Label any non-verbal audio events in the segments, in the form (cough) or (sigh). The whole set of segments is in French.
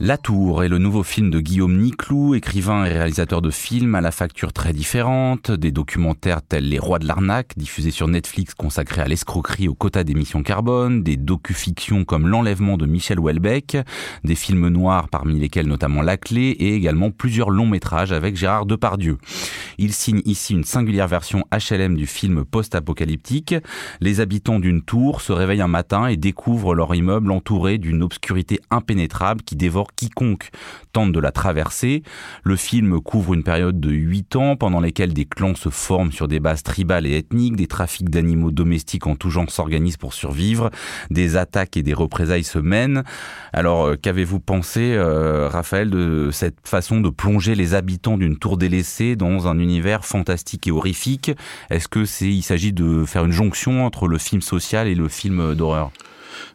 La Tour est le nouveau film de Guillaume Niclou, écrivain et réalisateur de films à la facture très différente, des documentaires tels Les Rois de l'arnaque, diffusés sur Netflix consacrés à l'escroquerie au quota d'émissions carbone, des docu-fictions comme L'enlèvement de Michel Houellebecq, des films noirs parmi lesquels notamment La Clé et également plusieurs longs métrages avec Gérard Depardieu. Il signe ici une singulière version HLM du film post-apocalyptique. Les habitants d'une tour se réveillent un matin et découvrent leur immeuble entouré d'une obscurité impénétrable qui dévore quiconque tente de la traverser. Le film couvre une période de 8 ans pendant lesquels des clans se forment sur des bases tribales et ethniques, des trafics d'animaux domestiques en tout genre s'organisent pour survivre, des attaques et des représailles se mènent. Alors euh, qu'avez-vous pensé, euh, Raphaël, de cette façon de plonger les habitants d'une tour délaissée dans un univers fantastique et horrifique? Est-ce que c'est, s'agit de faire une jonction entre le film social et le film d'horreur?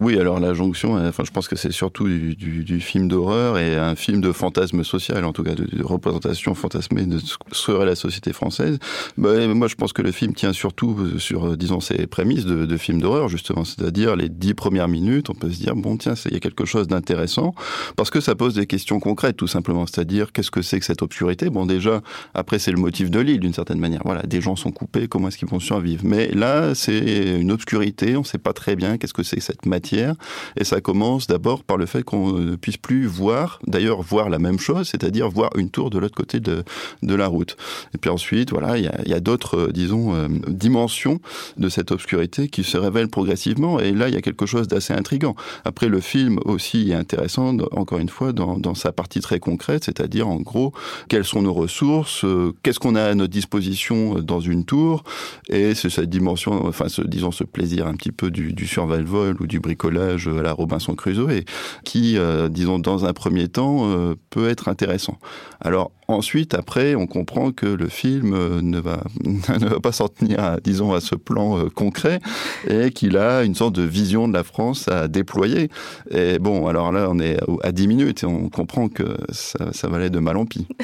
Oui, alors la jonction, euh, enfin, je pense que c'est surtout du, film d'horreur et un film de fantasme social, en tout cas de, représentation fantasmée de ce que serait la société française. Bah, moi, je pense que le film tient surtout sur, euh, disons, ses prémices de, de film d'horreur, justement, c'est-à-dire les dix premières minutes, on peut se dire, bon, tiens, il y a quelque chose d'intéressant, parce que ça pose des questions concrètes, tout simplement, c'est-à-dire, qu'est-ce que c'est que cette obscurité? Bon, déjà, après, c'est le motif de l'île, d'une certaine manière. Voilà, des gens sont coupés, comment est-ce qu'ils vont survivre? Mais là, c'est une obscurité, on ne sait pas très bien qu'est-ce que c'est que cette matière et ça commence d'abord par le fait qu'on ne puisse plus voir, d'ailleurs voir la même chose, c'est-à-dire voir une tour de l'autre côté de, la route. Et puis ensuite, voilà, il y a, d'autres, euh, disons, euh, dimensions de cette obscurité qui se révèlent progressivement. Et là, il y a quelque chose d'assez intrigant. Après, le film aussi est intéressant, encore une fois, dans, sa partie très concrète, c'est-à-dire en gros, quelles sont nos ressources, euh, qu'est-ce qu'on a à notre disposition dans une tour, et c'est cette dimension, enfin, disons, ce plaisir un petit peu du, du survival ou du bricolage collage à la Robinson Crusoe et qui, euh, disons, dans un premier temps, euh, peut être intéressant. Alors ensuite, après, on comprend que le film euh, ne va, (laughs) ne va pas s'en tenir, disons, à ce plan concret et qu'il a une sorte de vision de la France à déployer. Et bon, alors là, on est à 10 minutes et on comprend que ça, ça va aller de mal en pis. (laughs)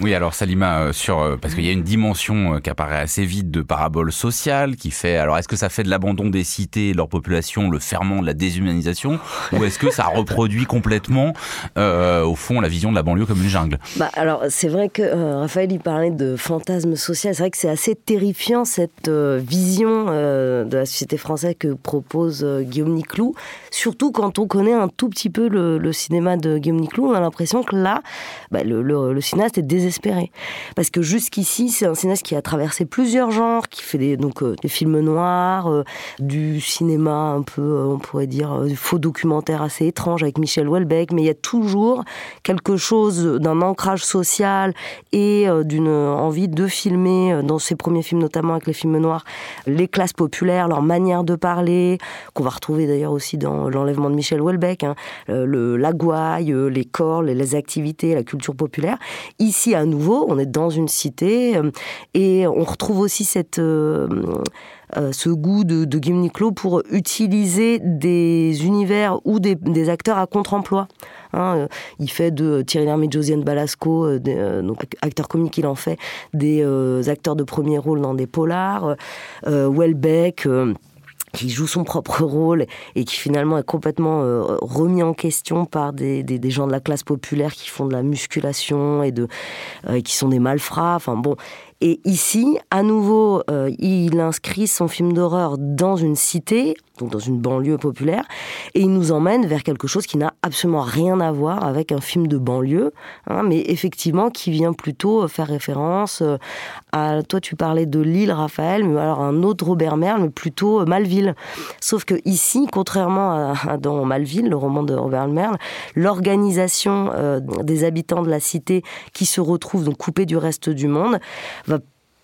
Oui, alors Salima, sur, parce qu'il y a une dimension qui apparaît assez vite de parabole sociale qui fait, alors est-ce que ça fait de l'abandon des cités et leur population le de la déshumanisation ou est-ce que ça reproduit complètement euh, au fond la vision de la banlieue comme une jungle? Bah, Alors c'est vrai que euh, Raphaël il parlait de fantasme social, c'est vrai que c'est assez terrifiant cette euh, vision de la société française que propose Guillaume Niclou, surtout quand on connaît un tout petit peu le, cinéma de Guillaume Niclou, on a l'impression que là bah, le, cinéaste est désespéré. Parce que jusqu'ici c'est un cinéaste qui a traversé plusieurs genres, qui fait donc, des films noirs, du cinéma un peu on pourrait dire, euh, faux documentaire assez étrange avec Michel Houellebecq, mais il y a toujours quelque chose d'un ancrage social et euh, d'une envie de filmer, euh, dans ses premiers films notamment avec les films noirs, les classes populaires, leur manière de parler, qu'on va retrouver d'ailleurs aussi dans l'enlèvement de Michel Houellebecq, hein, le, la gouaille, les corps, les, activités, la culture populaire. Ici, à nouveau, on est dans une cité et on retrouve aussi cette... euh, ce goût de, de Niclot pour utiliser des univers ou des, acteurs à contre-emploi. Hein, euh, il fait de Thierry Lhermitte, Josiane Balasco, euh, euh, donc acteur comique, il en fait des acteurs de premier rôle dans des polars. Welbeck qui joue son propre rôle et qui finalement est complètement remis en question par des, gens de la classe populaire qui font de la musculation et qui sont des malfrats. Enfin bon. Et ici, à nouveau, euh, il inscrit son film d'horreur dans une cité, donc dans une banlieue populaire, et il nous emmène vers quelque chose qui n'a absolument rien à voir avec un film de banlieue, hein, mais effectivement qui vient plutôt faire référence à. Toi, tu parlais de Lille, Raphaël, mais alors un autre Robert Merle, plutôt Malville. Sauf que ici, contrairement à, dans Malville, le roman de Robert Merle, l'organisation euh, des habitants de la cité qui se retrouvent donc coupés du reste du monde va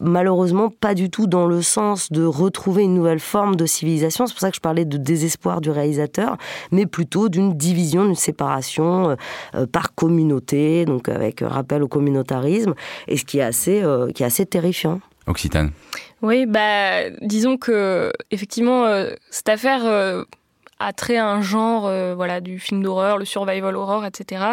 malheureusement pas du tout dans le sens de retrouver une nouvelle forme de civilisation. C'est pour ça que je parlais de désespoir du réalisateur, mais plutôt d'une division, d'une séparation euh, par communauté, donc avec rappel au communautarisme, et ce qui est assez, euh, qui est assez terrifiant. Occitane. Oui, bah, disons que effectivement, euh, cette affaire a trait à un genre, euh, voilà, du film d'horreur, le survival horror, etc.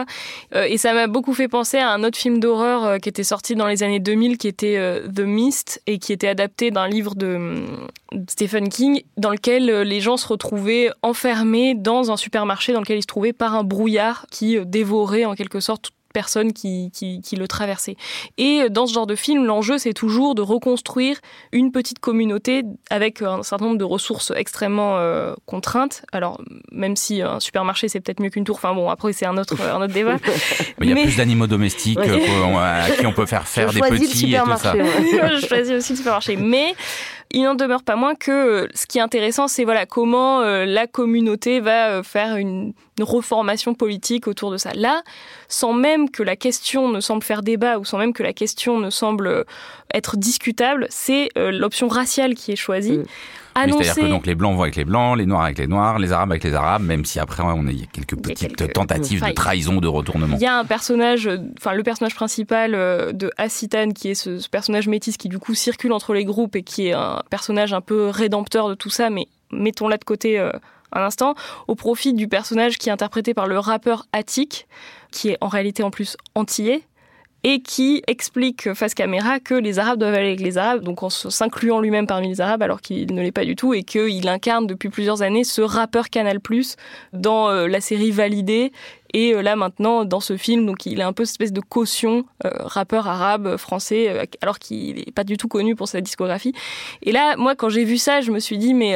Euh, et ça m'a beaucoup fait penser à un autre film d'horreur euh, qui était sorti dans les années 2000, qui était The Mist, et qui était adapté d'un livre de, de Stephen King, dans lequel les gens se retrouvaient enfermés dans un supermarché dans lequel ils se trouvaient par un brouillard qui dévorait en quelque sorte personnes qui, qui, le traversaient. Et dans ce genre de film, l'enjeu, c'est toujours de reconstruire une petite communauté avec un certain nombre de ressources extrêmement euh, contraintes. Alors, même si un supermarché, c'est peut-être mieux qu'une tour, enfin bon, après, c'est un autre, un autre débat. (laughs) Mais il y a plus d'animaux domestiques à qui on peut faire faire des petits et tout ça. (laughs) je choisis aussi le supermarché. Mais il n'en demeure pas moins que euh, ce qui est intéressant, c'est voilà comment euh, la communauté va euh, faire une, reformation politique autour de ça. Là, sans même que la question ne semble faire débat ou sans même que la question ne semble être discutable, c'est l'option raciale qui est choisie. C'est-à-dire que donc les blancs vont avec les blancs, les noirs avec les noirs, les arabes avec les arabes, même si après on a quelques petites tentatives de trahison, de retournement. Il y a un personnage, enfin le personnage principal euh, de Assitan qui est ce, personnage métis qui du coup circule entre les groupes et qui est un personnage un peu rédempteur de tout ça, mais mettons-la de côté euh, un instant, au profit du personnage qui est interprété par le rappeur Attic, qui est en réalité en plus antillais, et qui explique face caméra que les Arabes doivent aller avec les Arabes, donc en s'incluant lui-même parmi les Arabes alors qu'il ne l'est pas du tout, et qu'il incarne depuis plusieurs années ce rappeur Canal dans euh, la série Validée et euh, là maintenant, dans ce film, donc il a un peu cette espèce de caution euh, rappeur arabe euh, français, alors qu'il n'est pas du tout connu pour sa discographie. Et là, moi, quand j'ai vu ça, je me suis dit, mais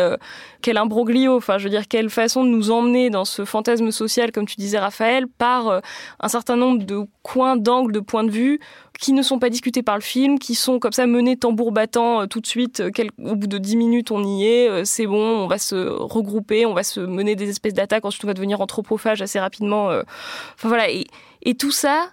quel imbroglio, enfin, je veux dire, quelle façon de nous emmener dans ce fantasme social, comme tu disais, Raphaël, par un certain nombre de coins d'angles, de points de vue qui ne sont pas discutés par le film, qui sont comme ça menés tambour battant tout de suite. au bout de dix minutes, on y est, c'est bon, on va se regrouper, on va se mener des espèces d'attaques, ensuite on va devenir anthropophage assez rapidement Enfin voilà, et, tout ça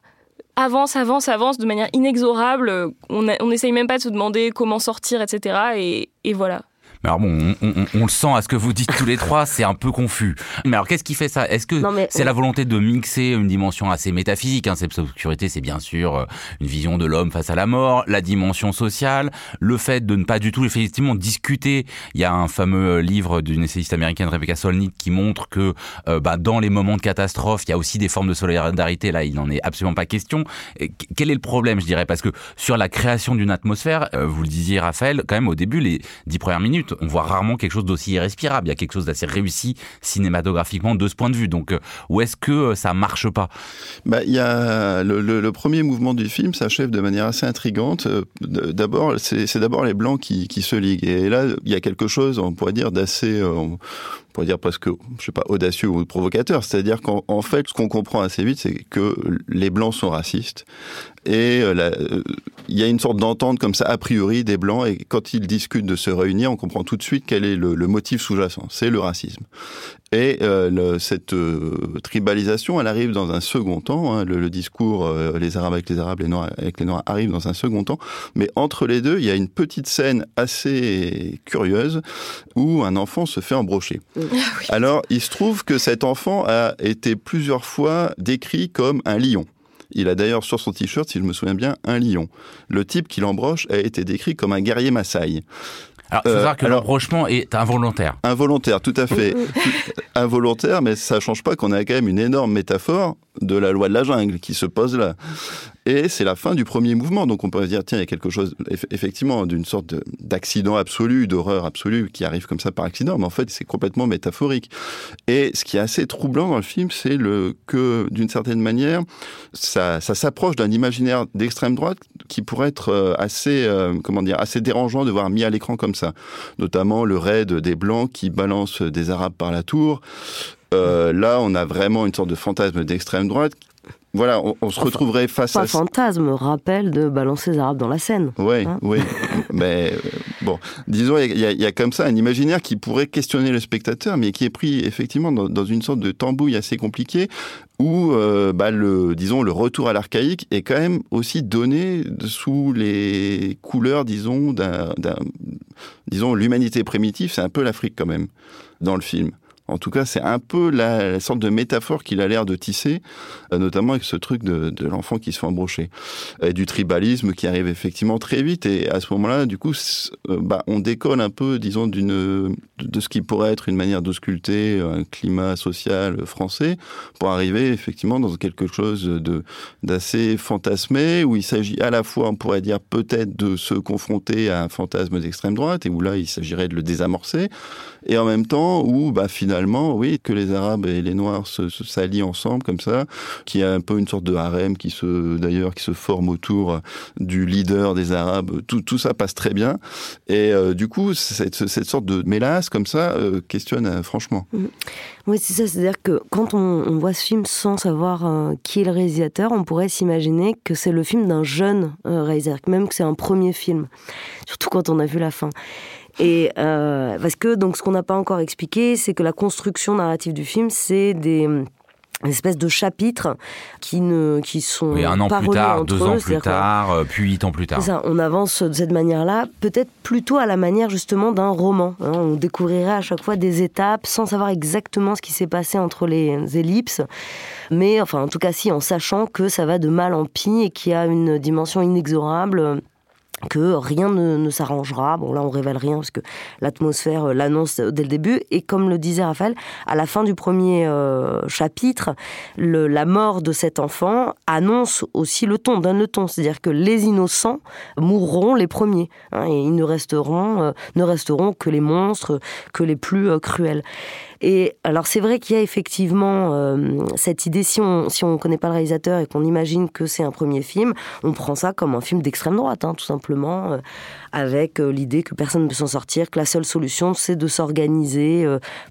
avance, avance, avance de manière inexorable. On n'essaye même pas de se demander comment sortir, etc. et voilà. Mais alors bon, on, le sent à ce que vous dites tous les trois, c'est un peu confus. Mais alors qu'est-ce qui fait ça? Est-ce que c'est la volonté de mixer une dimension assez métaphysique hein, Cette sécurité, c'est bien sûr euh, une vision de l'homme face à la mort, la dimension sociale, le fait de ne pas du tout effectivement discuter. Il y a un fameux euh, livre d'une essayiste américaine Rebecca Solnit qui montre que euh, bah, dans les moments de catastrophe, il y a aussi des formes de solidarité. Là, il n'en est absolument pas question. quel est le problème, je dirais? Parce que sur la création d'une atmosphère, vous le disiez Raphaël, quand même au début, les dix premières minutes on voit rarement quelque chose d'aussi irrespirable. Il y a quelque chose d'assez réussi cinématographiquement de ce point de vue. Donc, euh, où est-ce que euh, ça marche pas? Bah, y a le, premier mouvement du film s'achève de manière assez intrigante. Euh, d'abord, c'est d'abord les blancs qui, se liguent. Et là, il y a quelque chose, on pourrait dire, d'assez, pourrait dire presque, je sais pas, audacieux ou provocateur. C'est-à-dire qu'en fait, ce qu'on comprend assez vite, c'est que les blancs sont racistes et euh, euh, il y a une sorte d'entente comme ça a priori des blancs et quand ils discutent de se réunir, on comprend tout de suite quel est le, motif sous-jacent, c'est le racisme. Et euh, cette tribalisation, elle arrive dans un second temps. Hein, le, discours les Arabes avec les Arabes, les Noirs avec les Noirs arrive dans un second temps. Mais entre les deux, il y a une petite scène assez curieuse où un enfant se fait embrocher. Ah Alors, il se trouve que cet enfant a été plusieurs fois décrit comme un lion. Il a d'ailleurs sur son t-shirt, si je me souviens bien, un lion. Le type qui l'embroche a été décrit comme un guerrier Maasai. Alors, il faut savoir que euh, l'embrochement est involontaire. Involontaire, tout à (laughs) fait. involontaire, mais ça change pas qu'on a quand même une énorme métaphore de la loi de la jungle qui se pose là. Et c'est la fin du premier mouvement, donc on peut se dire, tiens, il y a quelque chose, effectivement, d'une sorte d'accident absolu, d'horreur absolue qui arrive comme ça par accident, mais en fait, c'est complètement métaphorique. Et ce qui est assez troublant dans le film, c'est que, d'une certaine manière, ça, s'approche d'un imaginaire d'extrême droite qui pourrait être euh, assez, euh, comment dire, assez dérangeant de voir mis à l'écran comme ça. Notamment le raid des Blancs qui balancent des Arabes par la tour, euh, là, on a vraiment une sorte de fantasme d'extrême droite. Voilà, on, se retrouverait face à... fantasme, rappel de balancer les Arabes dans la Seine. Oui, hein oui. (laughs) mais euh, bon, disons, il y, a comme ça un imaginaire qui pourrait questionner le spectateur, mais qui est pris effectivement dans, une sorte de tambouille assez compliquée, où, euh, bah, le, disons, le retour à l'archaïque est quand même aussi donné sous les couleurs, disons, d'un, disons, l'humanité primitive, c'est un peu l'Afrique quand même, dans le film En tout cas, c'est un peu la, sorte de métaphore qu'il a l'air de tisser, euh, notamment avec ce truc de, l'enfant qui se fait embrocher, et du tribalisme qui arrive effectivement très vite. Et à ce moment-là, du coup, euh, bah, on décolle un peu, disons, d'une de ce qui pourrait être une manière d'ausculter un climat social français pour arriver effectivement dans quelque chose de d'assez fantasmé où il s'agit à la fois, on pourrait dire peut-être de se confronter à un fantasme d'extrême droite et où là il s'agirait de le désamorcer et en même temps où bah finalement oui que les Arabes et les Noirs se, s'allient ensemble comme ça, qui a un peu une sorte de harem qui se d'ailleurs qui se forme autour du leader des Arabes, tout, tout ça passe très bien et euh, du coup cette, cette sorte de mélasse comme ça euh, questionne euh, franchement. Mmh. Oui c'est ça, c'est-à-dire que quand on, on, voit ce film sans savoir qui est le réalisateur, on pourrait s'imaginer que c'est le film d'un jeune réalisateur, même que c'est un premier film, surtout quand on a vu la fin. Et euh, parce que donc ce qu'on n'a pas encore expliqué, c'est que la construction narrative du film, c'est des espèces de chapitres qui ne qui sont oui, un an pas plus tard, deux eux, ans plus tard, euh, puis huit ans plus tard. ça, on avance de cette manière-là, peut-être plutôt à la manière justement d'un roman. hein. On découvrirait à chaque fois des étapes sans savoir exactement ce qui s'est passé entre les ellipses, mais enfin en tout cas si en sachant que ça va de mal en pis et qu'il y a une dimension inexorable que rien ne, s'arrangera. Bon, là, on révèle rien parce que l'atmosphère euh, l'annonce dès le début. Et comme le disait Raphaël, à la fin du premier euh, chapitre, la mort de cet enfant annonce aussi le ton, donne le ton. C'est-à-dire que les innocents mourront les premiers. hein, et ils ne resteront, euh, ne resteront que les monstres, que les plus euh, cruels. Et alors c'est vrai qu'il y a effectivement euh, cette idée, si on si on connaît pas le réalisateur et qu'on imagine que c'est un premier film, on prend ça comme un film d'extrême droite, hein, tout simplement, euh, avec euh, l'idée que personne ne peut s'en sortir, que la seule solution c'est de s'organiser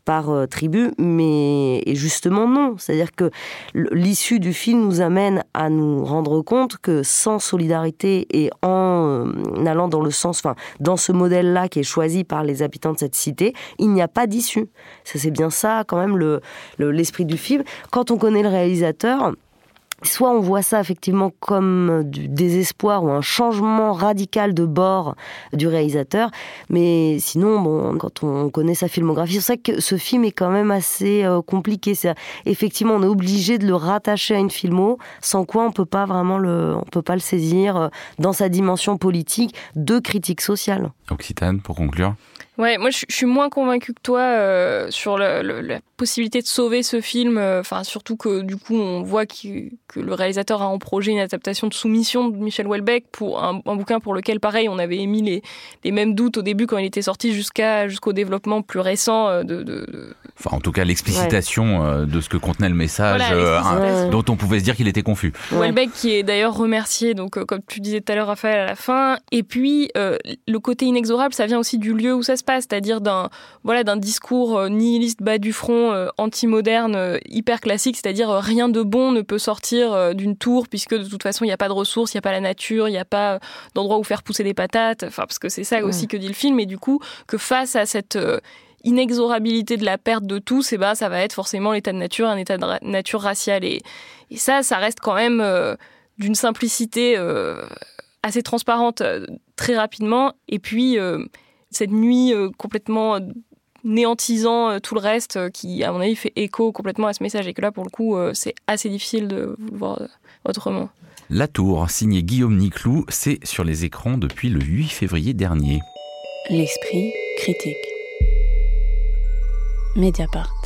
par tribu. Mais justement non, c'est-à-dire que l'issue du film nous amène à nous rendre compte que sans solidarité et en allant dans le sens, enfin dans ce modèle-là qui est choisi par les habitants de cette cité, il n'y a pas d'issue. Ça, c'est bien ça, quand même, le- le- l'esprit du film. Quand on connaît le réalisateur, soit on voit ça effectivement comme du désespoir ou un changement radical de bord du réalisateur, mais sinon, bon, quand on connaît sa filmographie, c'est vrai que ce film est quand même assez euh, compliqué. Effectivement, on est obligé de le rattacher à une filmo, sans quoi on peut pas vraiment le, on peut pas le saisir euh, dans sa dimension politique de critique sociale. Occitane, pour conclure. Ouais, moi je, je suis moins convaincue que toi euh, sur la possibilité de sauver ce film. euh, Enfin, surtout que du coup, on voit que le réalisateur a en projet une adaptation de Soumission de Michel Houellebecq pour un, un bouquin pour lequel, pareil, on avait émis les, les mêmes doutes au début quand il était sorti jusqu'à jusqu'au développement plus récent euh, de, de, de- Enfin, en tout cas, l'explicitation de ce que contenait le message, Voilà, euh, dont on pouvait se dire qu'il était confus. Houellebecq qui est d'ailleurs remercié, donc comme tu disais tout à l'heure, Raphaël, à la fin. Et puis le côté inexorable, ça vient aussi du lieu où ça se passe, c'est-à-dire d'un voilà d'un discours euh, nihiliste bas du front, euh, anti-moderne, euh, hyper classique, c'est-à-dire rien de bon ne peut sortir d'une tour puisque de toute façon il n'y a pas de ressources, il n'y a pas la nature, il n'y a pas d'endroit où faire pousser des patates. Enfin parce que c'est ça aussi que dit le film. Et du coup que face à cette inexorabilité de la perte de tout, c'est bah ça va être forcément l'état de nature, un état de ra- nature raciale et, et ça, ça reste quand même euh, d'une simplicité euh, assez transparente euh, très rapidement. Et puis cette nuit euh, complètement euh, néantisant euh, tout le reste, euh, qui à mon avis fait écho complètement à ce message et que là pour le coup euh, c'est assez difficile de le voir autrement. La Tour, signé Guillaume Niclou, c'est sur les écrans depuis le 8 février dernier. L'esprit critique. Mediapart.